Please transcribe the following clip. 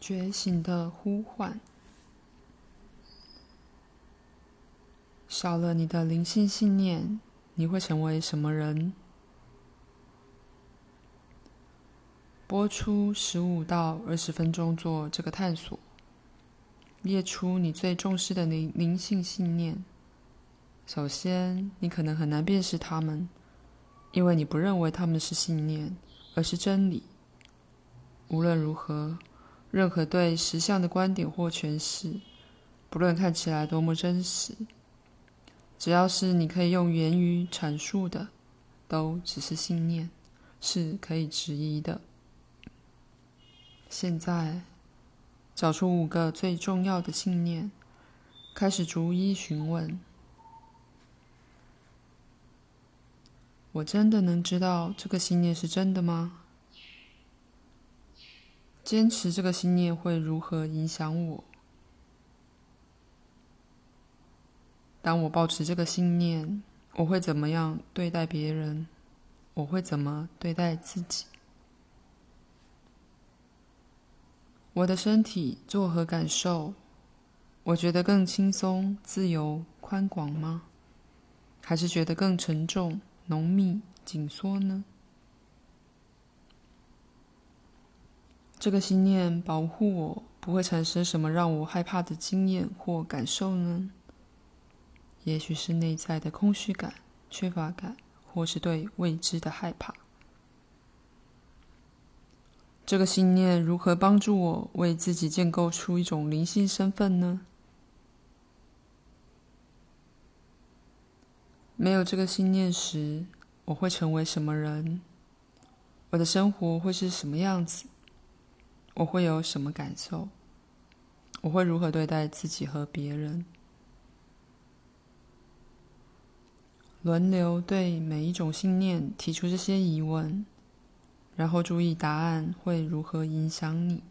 觉醒的呼唤。少了你的灵性信念，你会成为什么人？播出十五到二十分钟做这个探索，列出你最重视的灵灵性信念。首先，你可能很难辨识它们，因为你不认为他们是信念，而是真理。无论如何，任何对实相的观点或诠释，不论看起来多么真实，只要是你可以用言语阐述的，都只是信念，是可以质疑的。现在，找出五个最重要的信念，开始逐一询问：我真的能知道这个信念是真的吗？坚持这个信念会如何影响我？当我抱持这个信念，我会怎么样对待别人？我会怎么对待自己？我的身体作何感受？我觉得更轻松、自由、宽广吗？还是觉得更沉重、浓密、紧缩呢？这个信念保护我不会产生什么让我害怕的经验或感受呢？也许是内在的空虚感、缺乏感，或是对未知的害怕。这个信念如何帮助我为自己建构出一种灵性身份呢？没有这个信念时，我会成为什么人？我的生活会是什么样子？我会有什么感受？我会如何对待自己和别人？轮流对每一种信念提出这些疑问，然后注意答案会如何影响你。